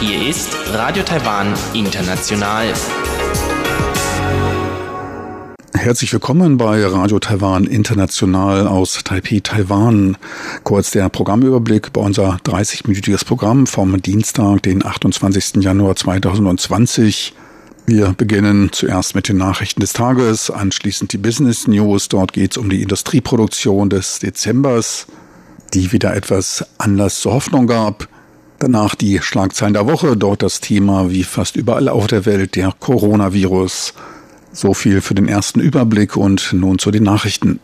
Hier ist Radio Taiwan International. Herzlich willkommen bei Radio Taiwan International aus Taipei, Taiwan. Kurz der Programmüberblick bei unser 30-minütiges Programm vom Dienstag, den 28. Januar 2020. Wir beginnen zuerst mit den Nachrichten des Tages, anschließend die Business News. Dort geht es um die Industrieproduktion des Dezembers, die wieder etwas Anlass zur Hoffnung gab. Danach die Schlagzeilen der Woche, dort das Thema wie fast überall auf der Welt der Coronavirus. So viel für den ersten Überblick und nun zu den Nachrichten.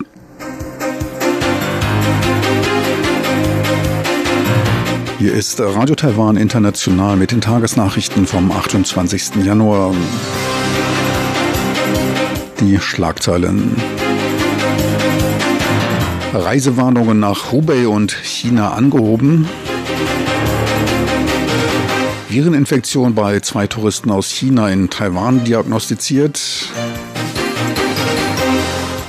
Hier ist Radio Taiwan International mit den Tagesnachrichten vom 28. Januar. Die Schlagzeilen. Reisewarnungen nach Hubei und China angehoben. Vireninfektion bei zwei Touristen aus China in Taiwan diagnostiziert.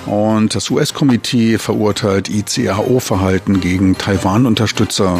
Und das US-Komitee verurteilt ICAO-Verhalten gegen Taiwan-Unterstützer.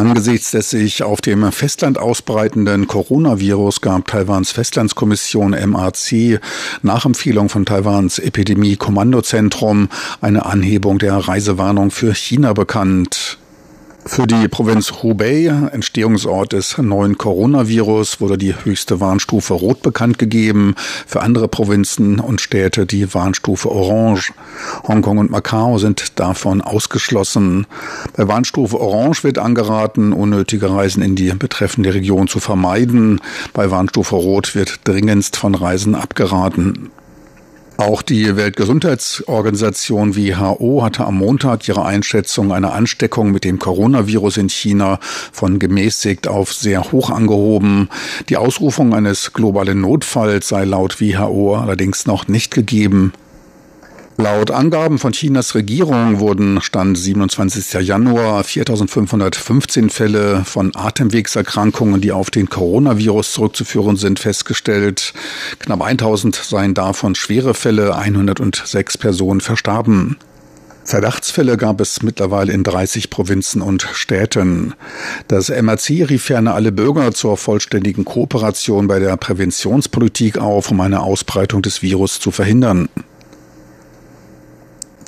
Angesichts des sich auf dem Festland ausbreitenden Coronavirus gab Taiwans Festlandskommission MAC nach Empfehlung von Taiwans Epidemie-Kommandozentrum eine Anhebung der Reisewarnung für China bekannt. Für die Provinz Hubei, Entstehungsort des neuen Coronavirus, wurde die höchste Warnstufe Rot bekannt gegeben. Für andere Provinzen und Städte die Warnstufe Orange. Hongkong und Macau sind davon ausgeschlossen. Bei Warnstufe Orange wird angeraten, unnötige Reisen in die betreffende Region zu vermeiden. Bei Warnstufe Rot wird dringendst von Reisen abgeraten. Auch die Weltgesundheitsorganisation WHO hatte am Montag ihre Einschätzung einer Ansteckung mit dem Coronavirus in China von gemäßigt auf sehr hoch angehoben. Die Ausrufung eines globalen Notfalls sei laut WHO allerdings noch nicht gegeben. Laut Angaben von Chinas Regierung wurden Stand 27. Januar 4515 Fälle von Atemwegserkrankungen, die auf den Coronavirus zurückzuführen sind, festgestellt. Knapp 1000 seien davon schwere Fälle, 106 Personen verstarben. Verdachtsfälle gab es mittlerweile in 30 Provinzen und Städten. Das MRC rief ferner alle Bürger zur vollständigen Kooperation bei der Präventionspolitik auf, um eine Ausbreitung des Virus zu verhindern.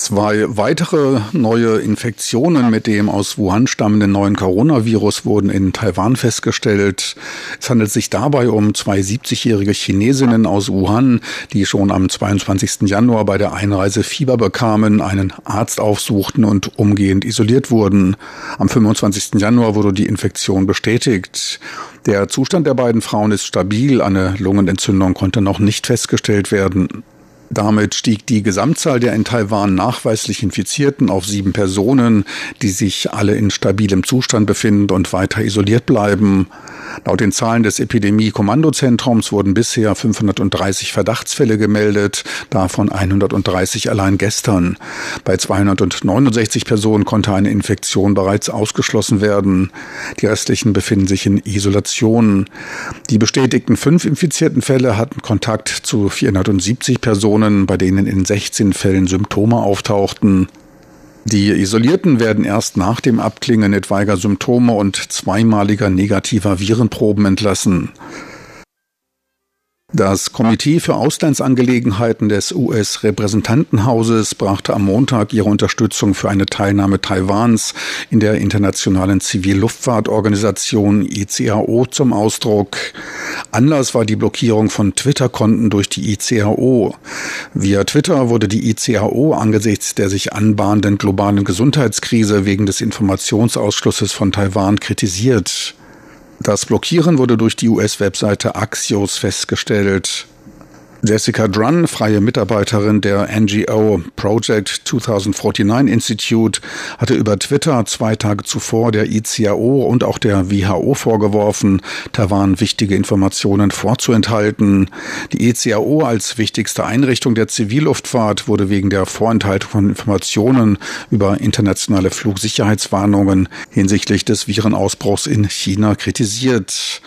Zwei weitere neue Infektionen mit dem aus Wuhan stammenden neuen Coronavirus wurden in Taiwan festgestellt. Es handelt sich dabei um zwei 70-jährige Chinesinnen aus Wuhan, die schon am 22. Januar bei der Einreise Fieber bekamen, einen Arzt aufsuchten und umgehend isoliert wurden. Am 25. Januar wurde die Infektion bestätigt. Der Zustand der beiden Frauen ist stabil, eine Lungenentzündung konnte noch nicht festgestellt werden. Damit stieg die Gesamtzahl der in Taiwan nachweislich Infizierten auf sieben Personen, die sich alle in stabilem Zustand befinden und weiter isoliert bleiben. Laut den Zahlen des Epidemie-Kommandozentrums wurden bisher 530 Verdachtsfälle gemeldet, davon 130 allein gestern. Bei 269 Personen konnte eine Infektion bereits ausgeschlossen werden. Die restlichen befinden sich in Isolation. Die bestätigten fünf infizierten Fälle hatten Kontakt zu 470 Personen, bei denen in 16 Fällen Symptome auftauchten. Die Isolierten werden erst nach dem Abklingen etwaiger Symptome und zweimaliger negativer Virenproben entlassen. Das Komitee für Auslandsangelegenheiten des US-Repräsentantenhauses brachte am Montag ihre Unterstützung für eine Teilnahme Taiwans in der Internationalen Zivilluftfahrtorganisation ICAO zum Ausdruck. Anlass war die Blockierung von Twitter-Konten durch die ICAO. Via Twitter wurde die ICAO angesichts der sich anbahnenden globalen Gesundheitskrise wegen des Informationsausschlusses von Taiwan kritisiert. Das Blockieren wurde durch die US-Webseite Axios festgestellt. Jessica Drunn, freie Mitarbeiterin der NGO Project 2049 Institute, hatte über Twitter zwei Tage zuvor der ICAO und auch der WHO vorgeworfen, Taiwan wichtige Informationen vorzuenthalten. Die ICAO als wichtigste Einrichtung der Zivilluftfahrt wurde wegen der Vorenthaltung von Informationen über internationale Flugsicherheitswarnungen hinsichtlich des Virenausbruchs in China kritisiert.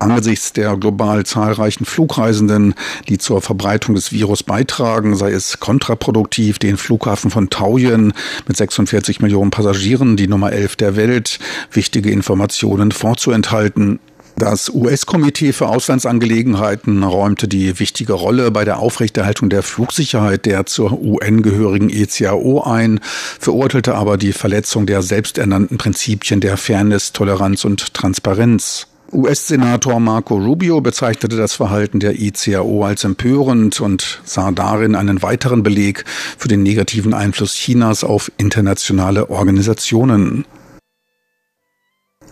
Angesichts der global zahlreichen Flugreisenden, die zur Verbreitung des Virus beitragen, sei es kontraproduktiv, den Flughafen von Taoyuan mit 46 Millionen Passagieren, die Nummer 11 der Welt, wichtige Informationen vorzuenthalten. Das US-Komitee für Auslandsangelegenheiten räumte die wichtige Rolle bei der Aufrechterhaltung der Flugsicherheit der zur UN gehörigen ECAO ein, verurteilte aber die Verletzung der selbsternannten Prinzipien der Fairness, Toleranz und Transparenz. US-Senator Marco Rubio bezeichnete das Verhalten der ICAO als empörend und sah darin einen weiteren Beleg für den negativen Einfluss Chinas auf internationale Organisationen.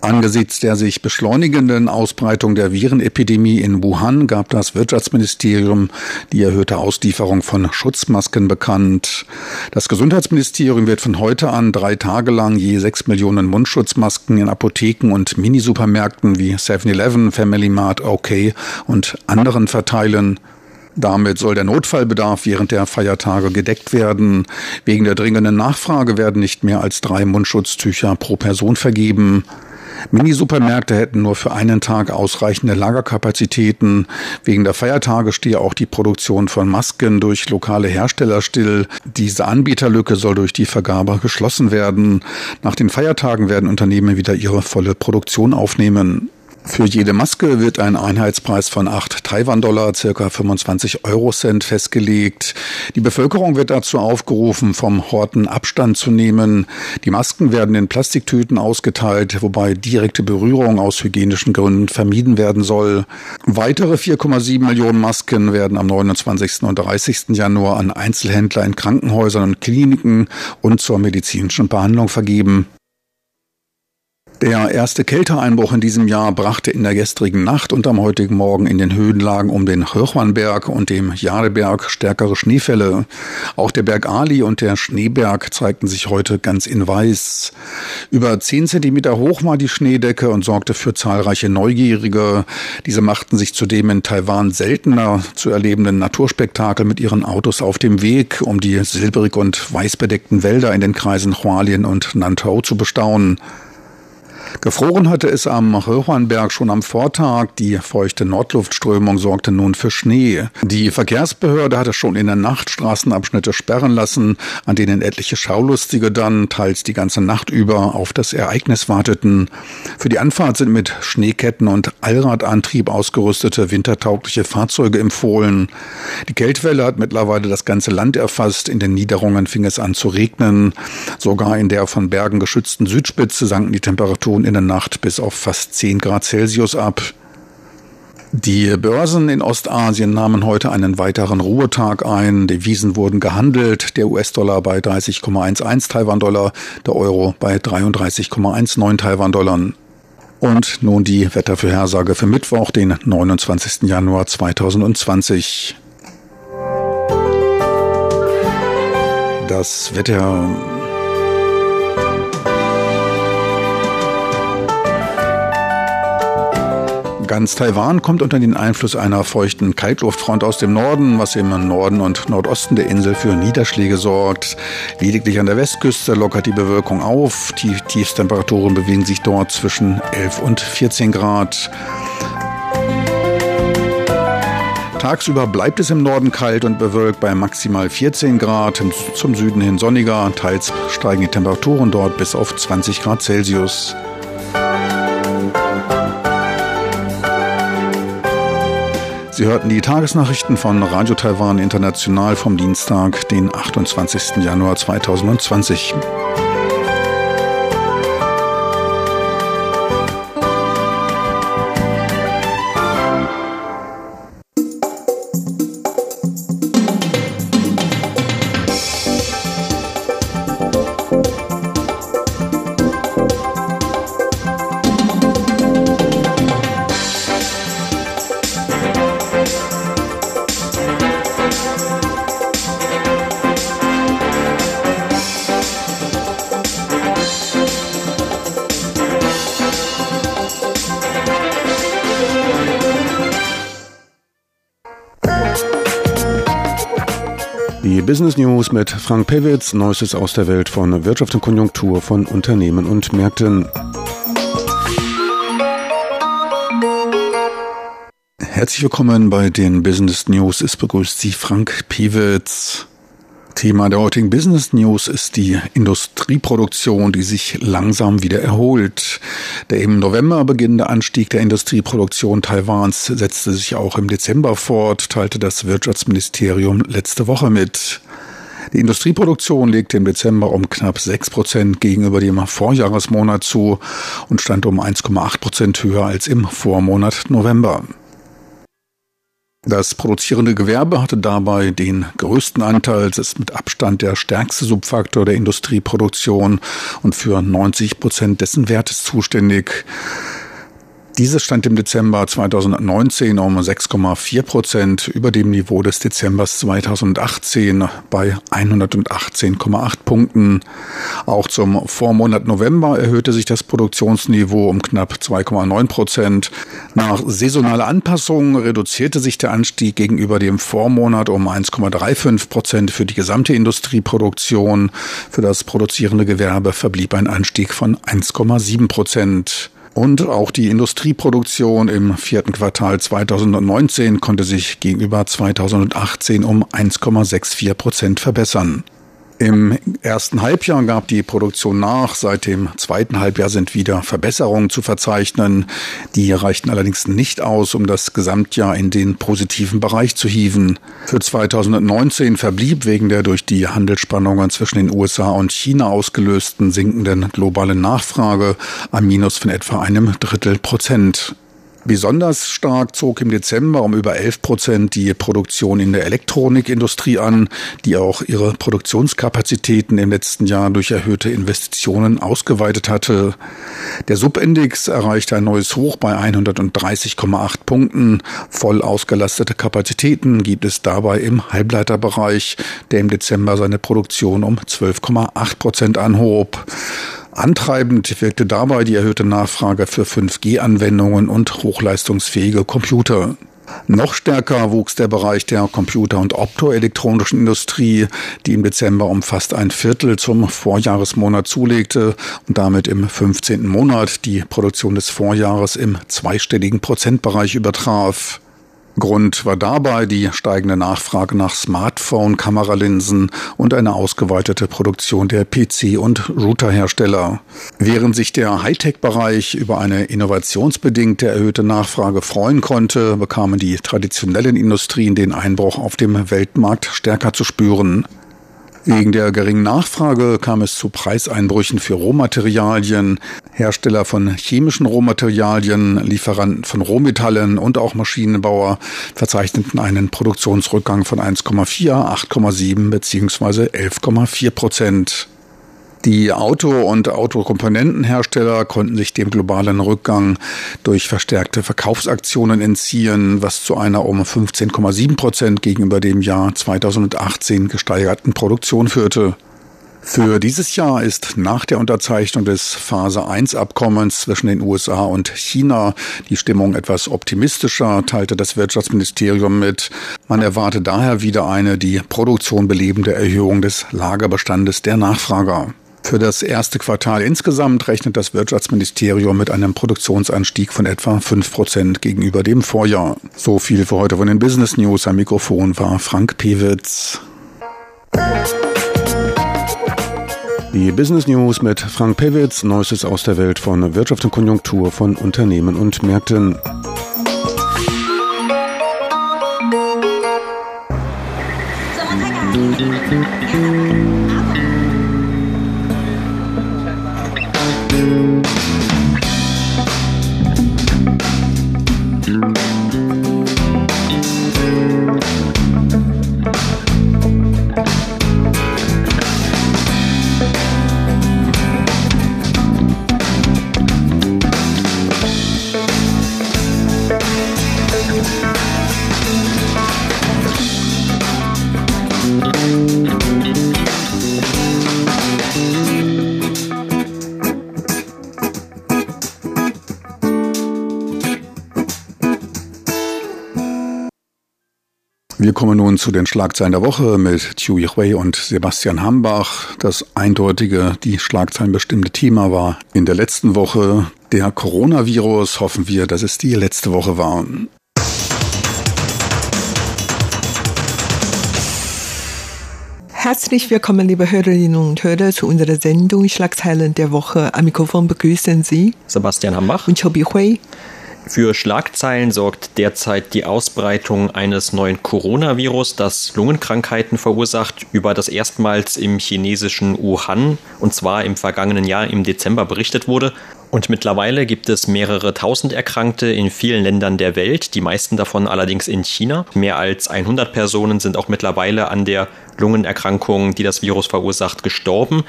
Angesichts der sich beschleunigenden Ausbreitung der Virenepidemie in Wuhan gab das Wirtschaftsministerium die erhöhte Auslieferung von Schutzmasken bekannt. Das Gesundheitsministerium wird von heute an drei Tage lang je sechs Millionen Mundschutzmasken in Apotheken und Minisupermärkten wie 7-Eleven, Family Mart, OK und anderen verteilen. Damit soll der Notfallbedarf während der Feiertage gedeckt werden. Wegen der dringenden Nachfrage werden nicht mehr als drei Mundschutztücher pro Person vergeben. Minisupermärkte hätten nur für einen Tag ausreichende Lagerkapazitäten. Wegen der Feiertage stehe auch die Produktion von Masken durch lokale Hersteller still. Diese Anbieterlücke soll durch die Vergabe geschlossen werden. Nach den Feiertagen werden Unternehmen wieder ihre volle Produktion aufnehmen. Für jede Maske wird ein Einheitspreis von 8 Taiwan-Dollar, circa 25 Eurocent festgelegt. Die Bevölkerung wird dazu aufgerufen, vom Horten Abstand zu nehmen. Die Masken werden in Plastiktüten ausgeteilt, wobei direkte Berührung aus hygienischen Gründen vermieden werden soll. Weitere 4,7 Millionen Masken werden am 29. und 30. Januar an Einzelhändler in Krankenhäusern und Kliniken und zur medizinischen Behandlung vergeben. Der erste Kälteeinbruch in diesem Jahr brachte in der gestrigen Nacht und am heutigen Morgen in den Höhenlagen um den Hirchwannberg und dem Jadeberg stärkere Schneefälle. Auch der Berg Ali und der Schneeberg zeigten sich heute ganz in weiß. Über zehn Zentimeter hoch war die Schneedecke und sorgte für zahlreiche Neugierige. Diese machten sich zudem in Taiwan seltener zu erlebenden Naturspektakel mit ihren Autos auf dem Weg, um die silbrig und weiß bedeckten Wälder in den Kreisen Hualien und Nantau zu bestaunen. Gefroren hatte es am Röhrenberg schon am Vortag. Die feuchte Nordluftströmung sorgte nun für Schnee. Die Verkehrsbehörde hatte schon in der Nacht Straßenabschnitte sperren lassen, an denen etliche Schaulustige dann teils die ganze Nacht über auf das Ereignis warteten. Für die Anfahrt sind mit Schneeketten und Allradantrieb ausgerüstete wintertaugliche Fahrzeuge empfohlen. Die Kältwelle hat mittlerweile das ganze Land erfasst. In den Niederungen fing es an zu regnen. Sogar in der von Bergen geschützten Südspitze sanken die Temperaturen in der Nacht bis auf fast 10 Grad Celsius ab. Die Börsen in Ostasien nahmen heute einen weiteren Ruhetag ein. Devisen wurden gehandelt. Der US-Dollar bei 30,11 Taiwan-Dollar, der Euro bei 33,19 Taiwan-Dollar. Und nun die Wettervorhersage für Mittwoch, den 29. Januar 2020. Das Wetter Ganz Taiwan kommt unter den Einfluss einer feuchten Kaltluftfront aus dem Norden, was im Norden und Nordosten der Insel für Niederschläge sorgt. Lediglich an der Westküste lockert die Bewölkung auf. Die Tiefstemperaturen bewegen sich dort zwischen 11 und 14 Grad. Tagsüber bleibt es im Norden kalt und bewölkt bei maximal 14 Grad, zum Süden hin sonniger, teils steigen die Temperaturen dort bis auf 20 Grad Celsius. Sie hörten die Tagesnachrichten von Radio Taiwan International vom Dienstag, den 28. Januar 2020. Business News mit Frank Pewitz, Neuestes aus der Welt von Wirtschaft und Konjunktur von Unternehmen und Märkten. Herzlich willkommen bei den Business News. Es begrüßt Sie Frank Pewitz. Thema der heutigen Business News ist die Industrieproduktion, die sich langsam wieder erholt. Der im November beginnende Anstieg der Industrieproduktion Taiwans setzte sich auch im Dezember fort, teilte das Wirtschaftsministerium letzte Woche mit. Die Industrieproduktion legte im Dezember um knapp 6 Prozent gegenüber dem Vorjahresmonat zu und stand um 1,8 Prozent höher als im Vormonat November. Das produzierende Gewerbe hatte dabei den größten Anteil. Es ist mit Abstand der stärkste Subfaktor der Industrieproduktion und für 90 Prozent dessen Wertes zuständig. Dieses stand im Dezember 2019 um 6,4 Prozent über dem Niveau des Dezembers 2018 bei 118,8 Punkten. Auch zum Vormonat November erhöhte sich das Produktionsniveau um knapp 2,9 Prozent. Nach saisonaler Anpassung reduzierte sich der Anstieg gegenüber dem Vormonat um 1,35 Prozent für die gesamte Industrieproduktion. Für das produzierende Gewerbe verblieb ein Anstieg von 1,7 Prozent. Und auch die Industrieproduktion im vierten Quartal 2019 konnte sich gegenüber 2018 um 1,64 Prozent verbessern. Im ersten Halbjahr gab die Produktion nach. Seit dem zweiten Halbjahr sind wieder Verbesserungen zu verzeichnen. Die reichten allerdings nicht aus, um das Gesamtjahr in den positiven Bereich zu hieven. Für 2019 verblieb wegen der durch die Handelsspannungen zwischen den USA und China ausgelösten sinkenden globalen Nachfrage ein Minus von etwa einem Drittel Prozent. Besonders stark zog im Dezember um über 11 Prozent die Produktion in der Elektronikindustrie an, die auch ihre Produktionskapazitäten im letzten Jahr durch erhöhte Investitionen ausgeweitet hatte. Der Subindex erreichte ein neues Hoch bei 130,8 Punkten. Voll ausgelastete Kapazitäten gibt es dabei im Halbleiterbereich, der im Dezember seine Produktion um 12,8 Prozent anhob. Antreibend wirkte dabei die erhöhte Nachfrage für 5G-Anwendungen und hochleistungsfähige Computer. Noch stärker wuchs der Bereich der Computer- und optoelektronischen Industrie, die im Dezember um fast ein Viertel zum Vorjahresmonat zulegte und damit im 15. Monat die Produktion des Vorjahres im zweistelligen Prozentbereich übertraf. Grund war dabei die steigende Nachfrage nach Smartphone-Kameralinsen und eine ausgeweitete Produktion der PC- und Routerhersteller. Während sich der Hightech-Bereich über eine innovationsbedingte erhöhte Nachfrage freuen konnte, bekamen die traditionellen Industrien den Einbruch auf dem Weltmarkt stärker zu spüren. Wegen der geringen Nachfrage kam es zu Preiseinbrüchen für Rohmaterialien. Hersteller von chemischen Rohmaterialien, Lieferanten von Rohmetallen und auch Maschinenbauer verzeichneten einen Produktionsrückgang von 1,4, 8,7 bzw. 11,4 Prozent. Die Auto- und Autokomponentenhersteller konnten sich dem globalen Rückgang durch verstärkte Verkaufsaktionen entziehen, was zu einer um 15,7 Prozent gegenüber dem Jahr 2018 gesteigerten Produktion führte. Für dieses Jahr ist nach der Unterzeichnung des Phase 1 Abkommens zwischen den USA und China die Stimmung etwas optimistischer, teilte das Wirtschaftsministerium mit. Man erwarte daher wieder eine die Produktion belebende Erhöhung des Lagerbestandes der Nachfrager. Für das erste Quartal insgesamt rechnet das Wirtschaftsministerium mit einem Produktionsanstieg von etwa 5 Prozent gegenüber dem Vorjahr. So viel für heute von den Business News. Am Mikrofon war Frank Pewitz. Die Business News mit Frank Pewitz, Neuestes aus der Welt von Wirtschaft und Konjunktur von Unternehmen und Märkten. Wir kommen nun zu den Schlagzeilen der Woche mit Chu Hui und Sebastian Hambach. Das eindeutige, die Schlagzeilen bestimmte Thema war in der letzten Woche der Coronavirus. Hoffen wir, dass es die letzte Woche war. Herzlich willkommen, liebe Hörerinnen und Hörer, zu unserer Sendung Schlagzeilen der Woche. Am Mikrofon begrüßen Sie Sebastian Hambach und Chobi Hui. Für Schlagzeilen sorgt derzeit die Ausbreitung eines neuen Coronavirus, das Lungenkrankheiten verursacht, über das erstmals im chinesischen Wuhan, und zwar im vergangenen Jahr im Dezember berichtet wurde. Und mittlerweile gibt es mehrere tausend Erkrankte in vielen Ländern der Welt, die meisten davon allerdings in China. Mehr als 100 Personen sind auch mittlerweile an der Lungenerkrankung, die das Virus verursacht, gestorben.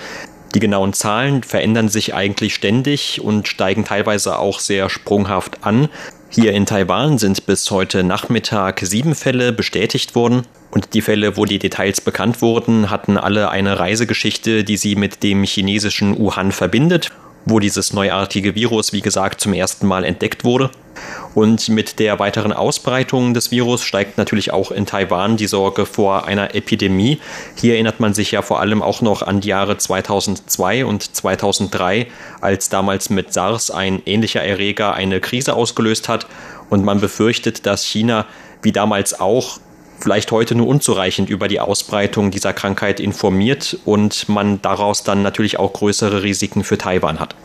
Die genauen Zahlen verändern sich eigentlich ständig und steigen teilweise auch sehr sprunghaft an. Hier in Taiwan sind bis heute Nachmittag sieben Fälle bestätigt worden. Und die Fälle, wo die Details bekannt wurden, hatten alle eine Reisegeschichte, die sie mit dem chinesischen Wuhan verbindet wo dieses neuartige Virus, wie gesagt, zum ersten Mal entdeckt wurde. Und mit der weiteren Ausbreitung des Virus steigt natürlich auch in Taiwan die Sorge vor einer Epidemie. Hier erinnert man sich ja vor allem auch noch an die Jahre 2002 und 2003, als damals mit SARS ein ähnlicher Erreger eine Krise ausgelöst hat. Und man befürchtet, dass China wie damals auch vielleicht heute nur unzureichend über die Ausbreitung dieser Krankheit informiert und man daraus dann natürlich auch größere Risiken für Taiwan hat.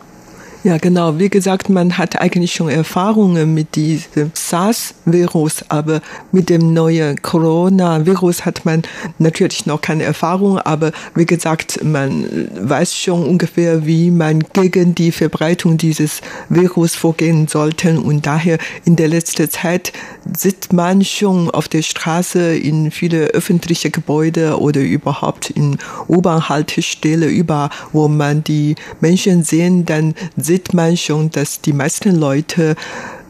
Ja, genau. Wie gesagt, man hat eigentlich schon Erfahrungen mit diesem SARS-Virus, aber mit dem neuen Corona-Virus hat man natürlich noch keine Erfahrung. Aber wie gesagt, man weiß schon ungefähr, wie man gegen die Verbreitung dieses Virus vorgehen sollte. Und daher in der letzten Zeit sieht man schon auf der Straße in viele öffentliche Gebäude oder überhaupt in U-Bahn-Haltestelle, überall, wo man die Menschen sehen, dann sieht sieht man schon, dass die meisten Leute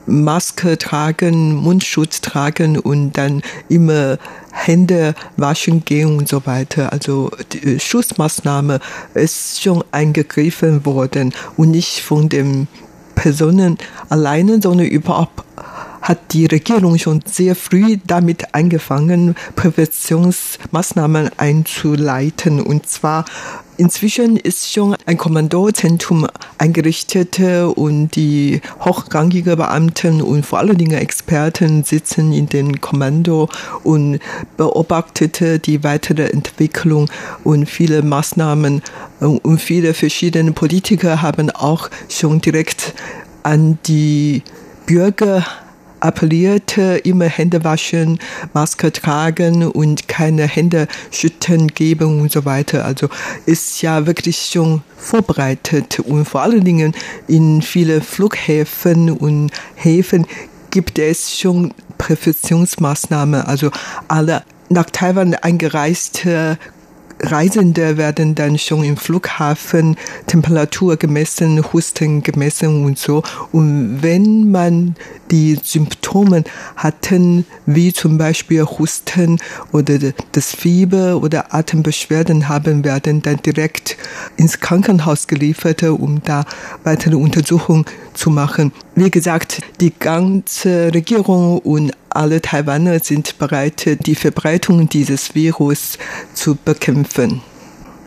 Maske tragen, Mundschutz tragen und dann immer Hände waschen gehen und so weiter. Also die Schutzmaßnahme ist schon eingegriffen worden und nicht von den Personen alleine, sondern überhaupt hat die Regierung schon sehr früh damit angefangen, Präventionsmaßnahmen einzuleiten. Und zwar Inzwischen ist schon ein Kommandozentrum eingerichtet und die hochrangigen Beamten und vor allen Dingen Experten sitzen in dem Kommando und beobachtete die weitere Entwicklung und viele Maßnahmen und viele verschiedene Politiker haben auch schon direkt an die Bürger appellierte, immer Hände waschen, Maske tragen und keine Hände schütten geben und so weiter. Also ist ja wirklich schon vorbereitet und vor allen Dingen in viele Flughäfen und Häfen gibt es schon Präventionsmaßnahmen. Also alle nach Taiwan eingereiste Reisende werden dann schon im Flughafen Temperatur gemessen, Husten gemessen und so. Und wenn man die Symptome hatten, wie zum Beispiel Husten oder das Fieber oder Atembeschwerden haben, werden dann direkt ins Krankenhaus geliefert, um da weitere Untersuchungen zu machen. Wie gesagt, die ganze Regierung und alle Taiwaner sind bereit, die Verbreitung dieses Virus zu bekämpfen.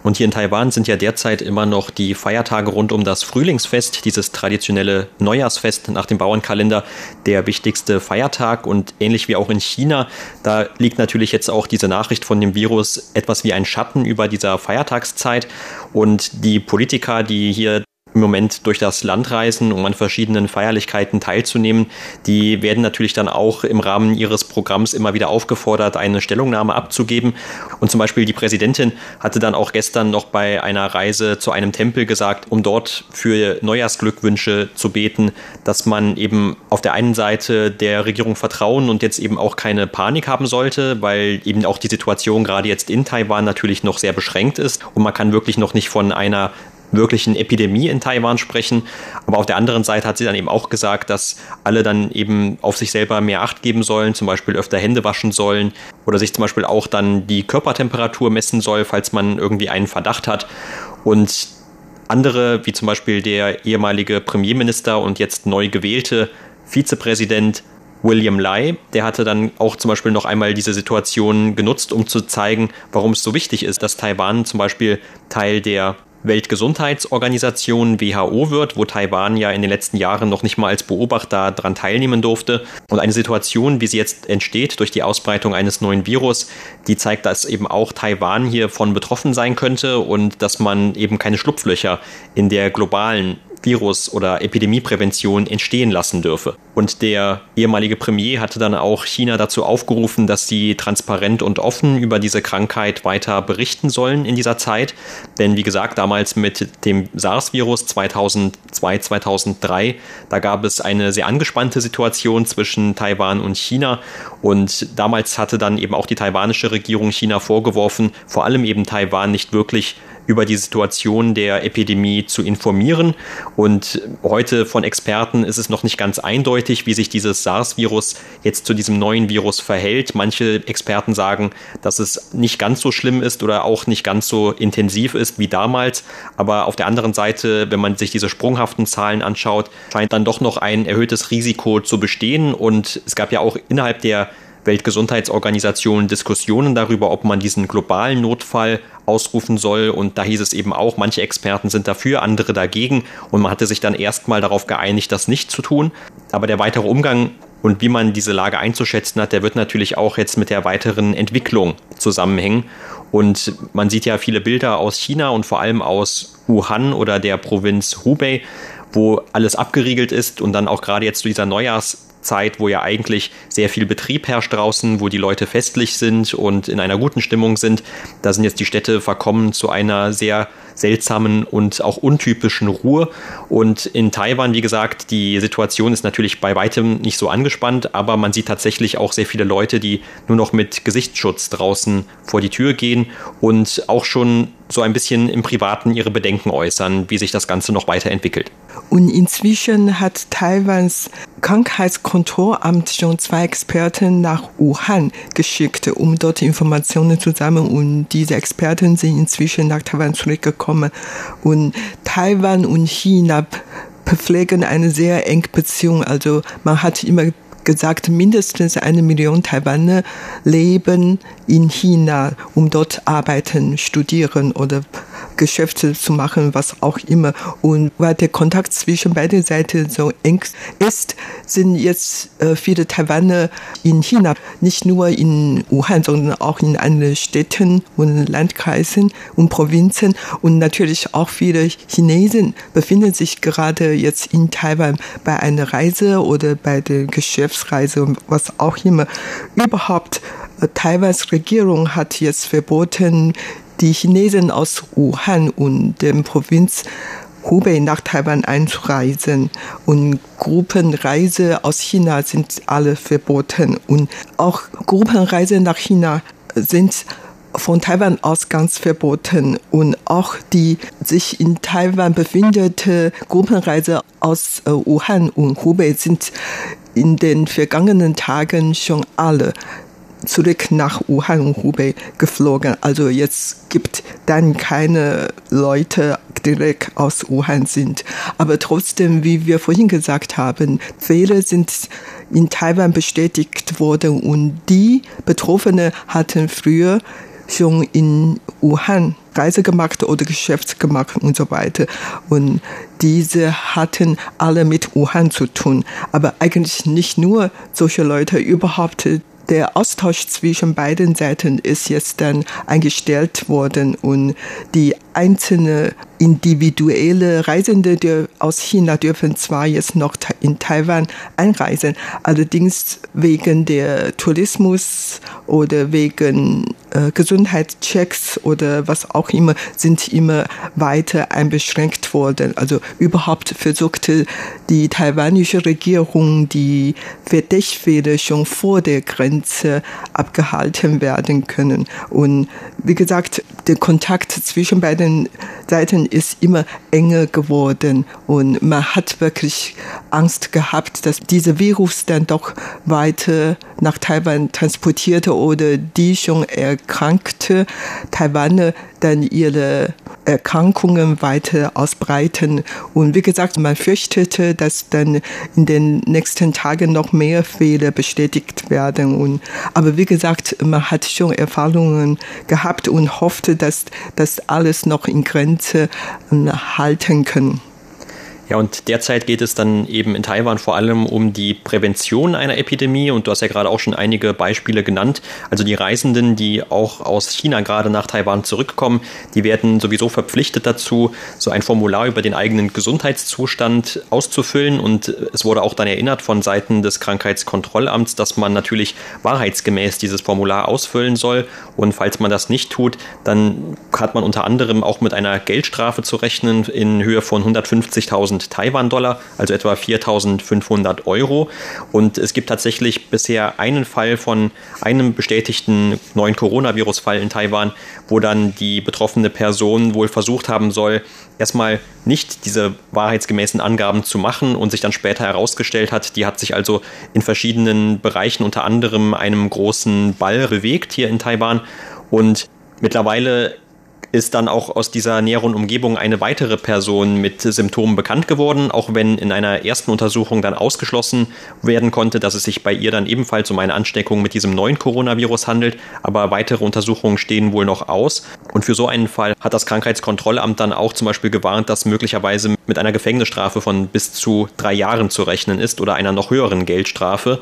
Und hier in Taiwan sind ja derzeit immer noch die Feiertage rund um das Frühlingsfest, dieses traditionelle Neujahrsfest nach dem Bauernkalender, der wichtigste Feiertag. Und ähnlich wie auch in China, da liegt natürlich jetzt auch diese Nachricht von dem Virus etwas wie ein Schatten über dieser Feiertagszeit. Und die Politiker, die hier im Moment durch das Land reisen, um an verschiedenen Feierlichkeiten teilzunehmen. Die werden natürlich dann auch im Rahmen ihres Programms immer wieder aufgefordert, eine Stellungnahme abzugeben. Und zum Beispiel die Präsidentin hatte dann auch gestern noch bei einer Reise zu einem Tempel gesagt, um dort für Neujahrsglückwünsche zu beten, dass man eben auf der einen Seite der Regierung vertrauen und jetzt eben auch keine Panik haben sollte, weil eben auch die Situation gerade jetzt in Taiwan natürlich noch sehr beschränkt ist und man kann wirklich noch nicht von einer wirklichen Epidemie in Taiwan sprechen. Aber auf der anderen Seite hat sie dann eben auch gesagt, dass alle dann eben auf sich selber mehr Acht geben sollen, zum Beispiel öfter Hände waschen sollen oder sich zum Beispiel auch dann die Körpertemperatur messen soll, falls man irgendwie einen Verdacht hat. Und andere, wie zum Beispiel der ehemalige Premierminister und jetzt neu gewählte Vizepräsident William Lai, der hatte dann auch zum Beispiel noch einmal diese Situation genutzt, um zu zeigen, warum es so wichtig ist, dass Taiwan zum Beispiel Teil der Weltgesundheitsorganisation WHO wird, wo Taiwan ja in den letzten Jahren noch nicht mal als Beobachter daran teilnehmen durfte. Und eine Situation, wie sie jetzt entsteht durch die Ausbreitung eines neuen Virus, die zeigt, dass eben auch Taiwan hiervon betroffen sein könnte und dass man eben keine Schlupflöcher in der globalen Virus- oder Epidemieprävention entstehen lassen dürfe. Und der ehemalige Premier hatte dann auch China dazu aufgerufen, dass sie transparent und offen über diese Krankheit weiter berichten sollen in dieser Zeit. Denn wie gesagt, damals mit dem SARS-Virus 2002, 2003, da gab es eine sehr angespannte Situation zwischen Taiwan und China. Und damals hatte dann eben auch die taiwanische Regierung China vorgeworfen, vor allem eben Taiwan nicht wirklich über die Situation der Epidemie zu informieren. Und heute von Experten ist es noch nicht ganz eindeutig, wie sich dieses SARS-Virus jetzt zu diesem neuen Virus verhält. Manche Experten sagen, dass es nicht ganz so schlimm ist oder auch nicht ganz so intensiv ist wie damals. Aber auf der anderen Seite, wenn man sich diese sprunghaften Zahlen anschaut, scheint dann doch noch ein erhöhtes Risiko zu bestehen. Und es gab ja auch innerhalb der Weltgesundheitsorganisation Diskussionen darüber, ob man diesen globalen Notfall ausrufen soll. Und da hieß es eben auch, manche Experten sind dafür, andere dagegen. Und man hatte sich dann erstmal darauf geeinigt, das nicht zu tun. Aber der weitere Umgang und wie man diese Lage einzuschätzen hat, der wird natürlich auch jetzt mit der weiteren Entwicklung zusammenhängen. Und man sieht ja viele Bilder aus China und vor allem aus Wuhan oder der Provinz Hubei, wo alles abgeriegelt ist und dann auch gerade jetzt zu dieser Neujahrs Zeit, wo ja eigentlich sehr viel Betrieb herrscht draußen, wo die Leute festlich sind und in einer guten Stimmung sind. Da sind jetzt die Städte verkommen zu einer sehr seltsamen und auch untypischen Ruhe. Und in Taiwan, wie gesagt, die Situation ist natürlich bei weitem nicht so angespannt, aber man sieht tatsächlich auch sehr viele Leute, die nur noch mit Gesichtsschutz draußen vor die Tür gehen und auch schon so ein bisschen im Privaten ihre Bedenken äußern, wie sich das Ganze noch weiterentwickelt. Und inzwischen hat Taiwans Krankheitskontrollamt schon zwei Experten nach Wuhan geschickt, um dort Informationen zu sammeln. Und diese Experten sind inzwischen nach Taiwan zurückgekommen. Und Taiwan und China pflegen eine sehr enge Beziehung. Also man hat immer gesagt, mindestens eine Million Taiwaner leben in China, um dort arbeiten, studieren oder Geschäfte zu machen, was auch immer. Und weil der Kontakt zwischen beiden Seiten so eng ist, sind jetzt äh, viele Taiwaner in China, nicht nur in Wuhan, sondern auch in anderen Städten und Landkreisen und Provinzen. Und natürlich auch viele Chinesen befinden sich gerade jetzt in Taiwan bei einer Reise oder bei der Geschäftsreise, was auch immer. Überhaupt, äh, Taiwans Regierung hat jetzt verboten, die Chinesen aus Wuhan und der Provinz Hubei nach Taiwan einzureisen. Und Gruppenreise aus China sind alle verboten. Und auch Gruppenreise nach China sind von Taiwan aus ganz verboten. Und auch die sich in Taiwan befindende Gruppenreise aus äh, Wuhan und Hubei sind in den vergangenen Tagen schon alle zurück nach Wuhan und Hubei geflogen. Also jetzt gibt dann keine Leute direkt aus Wuhan sind. Aber trotzdem, wie wir vorhin gesagt haben, Fehler sind in Taiwan bestätigt worden und die Betroffenen hatten früher schon in Wuhan Reise gemacht oder Geschäfte gemacht und so weiter. Und diese hatten alle mit Wuhan zu tun. Aber eigentlich nicht nur solche Leute, überhaupt der Austausch zwischen beiden Seiten ist jetzt dann eingestellt worden und die einzelne individuelle Reisende aus China dürfen zwar jetzt noch in Taiwan einreisen, allerdings wegen der Tourismus oder wegen äh, Gesundheitschecks oder was auch immer sind immer weiter einbeschränkt worden. Also überhaupt versuchte die taiwanische Regierung die Verdächtige schon vor der Grenze abgehalten werden können. Und wie gesagt, der Kontakt zwischen beiden Seiten ist immer enger geworden und man hat wirklich Angst gehabt, dass dieser Virus dann doch weiter nach Taiwan transportierte oder die schon erkrankte Taiwaner dann ihre Erkrankungen weiter ausbreiten. Und wie gesagt, man fürchtete, dass dann in den nächsten Tagen noch mehr Fehler bestätigt werden. Und, aber wie gesagt, man hat schon Erfahrungen gehabt und hoffte, dass das alles noch in Grenze äh, halten können. Ja, und derzeit geht es dann eben in Taiwan vor allem um die Prävention einer Epidemie. Und du hast ja gerade auch schon einige Beispiele genannt. Also die Reisenden, die auch aus China gerade nach Taiwan zurückkommen, die werden sowieso verpflichtet dazu, so ein Formular über den eigenen Gesundheitszustand auszufüllen. Und es wurde auch dann erinnert von Seiten des Krankheitskontrollamts, dass man natürlich wahrheitsgemäß dieses Formular ausfüllen soll. Und falls man das nicht tut, dann hat man unter anderem auch mit einer Geldstrafe zu rechnen in Höhe von 150.000 4.000 Taiwan-Dollar, also etwa 4.500 Euro. Und es gibt tatsächlich bisher einen Fall von einem bestätigten neuen Coronavirus-Fall in Taiwan, wo dann die betroffene Person wohl versucht haben soll, erstmal nicht diese wahrheitsgemäßen Angaben zu machen und sich dann später herausgestellt hat, die hat sich also in verschiedenen Bereichen, unter anderem einem großen Ball bewegt hier in Taiwan und mittlerweile ist dann auch aus dieser näheren Umgebung eine weitere Person mit Symptomen bekannt geworden, auch wenn in einer ersten Untersuchung dann ausgeschlossen werden konnte, dass es sich bei ihr dann ebenfalls um eine Ansteckung mit diesem neuen Coronavirus handelt. Aber weitere Untersuchungen stehen wohl noch aus. Und für so einen Fall hat das Krankheitskontrollamt dann auch zum Beispiel gewarnt, dass möglicherweise mit einer Gefängnisstrafe von bis zu drei Jahren zu rechnen ist oder einer noch höheren Geldstrafe.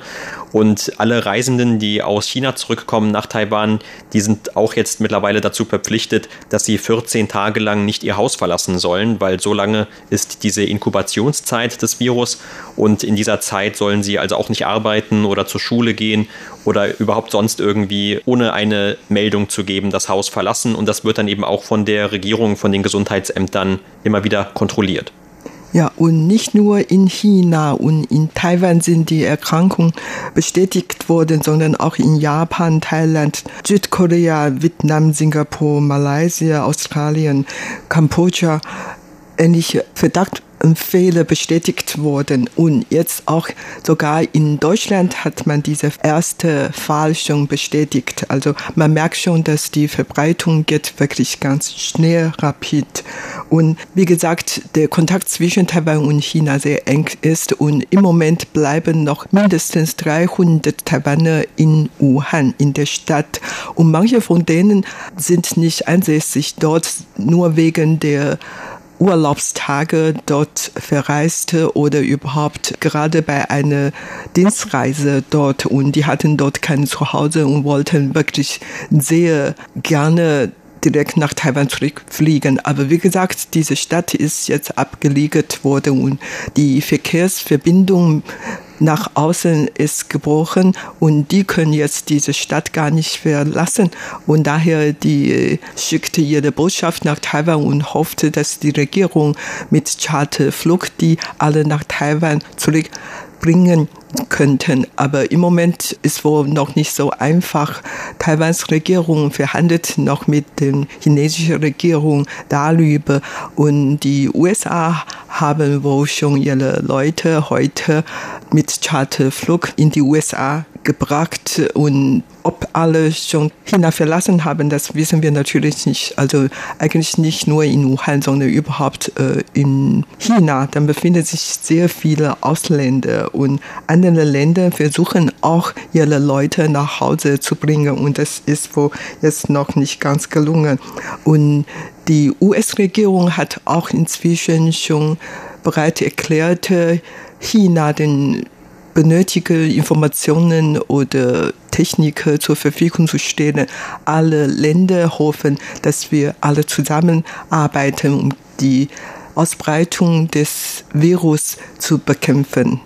Und alle Reisenden, die aus China zurückkommen nach Taiwan, die sind auch jetzt mittlerweile dazu verpflichtet, dass sie 14 Tage lang nicht ihr Haus verlassen sollen, weil so lange ist diese Inkubationszeit des Virus und in dieser Zeit sollen sie also auch nicht arbeiten oder zur Schule gehen oder überhaupt sonst irgendwie ohne eine Meldung zu geben das Haus verlassen und das wird dann eben auch von der Regierung, von den Gesundheitsämtern immer wieder kontrolliert. Ja, und nicht nur in China und in Taiwan sind die Erkrankungen bestätigt worden, sondern auch in Japan, Thailand, Südkorea, Vietnam, Singapur, Malaysia, Australien, Kambodscha ähnliche Verdacht Fehler bestätigt wurden. Und jetzt auch sogar in Deutschland hat man diese erste Fall schon bestätigt. Also man merkt schon, dass die Verbreitung geht wirklich ganz schnell, rapid. Und wie gesagt, der Kontakt zwischen Taiwan und China sehr eng ist und im Moment bleiben noch mindestens 300 Taiwaner in Wuhan, in der Stadt. Und manche von denen sind nicht ansässig dort nur wegen der Urlaubstage dort verreiste oder überhaupt gerade bei einer Dienstreise dort und die hatten dort kein Zuhause und wollten wirklich sehr gerne direkt nach Taiwan zurückfliegen. Aber wie gesagt, diese Stadt ist jetzt abgelegt worden und die Verkehrsverbindung nach außen ist gebrochen und die können jetzt diese Stadt gar nicht verlassen. Und daher die schickte ihre Botschaft nach Taiwan und hoffte, dass die Regierung mit Charterflug die alle nach Taiwan zurückbringen könnten. Aber im Moment ist wohl noch nicht so einfach. Taiwans Regierung verhandelt noch mit der chinesischen Regierung darüber und die USA haben wohl schon ihre Leute heute mit Charterflug in die USA gebracht und ob alle schon China verlassen haben, das wissen wir natürlich nicht. Also eigentlich nicht nur in Wuhan, sondern überhaupt äh, in China. Dann befinden sich sehr viele Ausländer und andere Länder versuchen auch ihre Leute nach Hause zu bringen und das ist wohl jetzt noch nicht ganz gelungen. Und die US-Regierung hat auch inzwischen schon bereit erklärt, China den benötigte Informationen oder Technik zur Verfügung zu stellen. Alle Länder hoffen, dass wir alle zusammenarbeiten, um die Ausbreitung des Virus zu bekämpfen.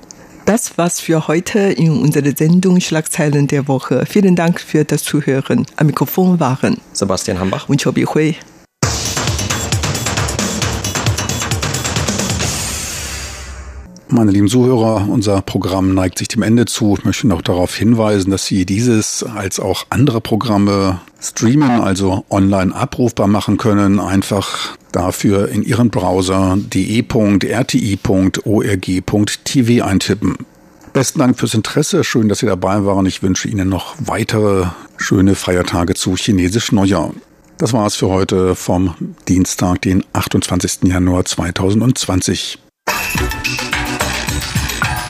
Das war's für heute in unserer Sendung Schlagzeilen der Woche. Vielen Dank für das Zuhören. Am Mikrofon waren Sebastian Hambach und Chobi Hui. Meine lieben Zuhörer, unser Programm neigt sich dem Ende zu. Ich möchte noch darauf hinweisen, dass Sie dieses als auch andere Programme streamen, also online abrufbar machen können. Einfach dafür in Ihren Browser de.rti.org.tv eintippen. Besten Dank fürs Interesse. Schön, dass Sie dabei waren. Ich wünsche Ihnen noch weitere schöne Feiertage zu chinesisch Neujahr. Das war's für heute vom Dienstag, den 28. Januar 2020.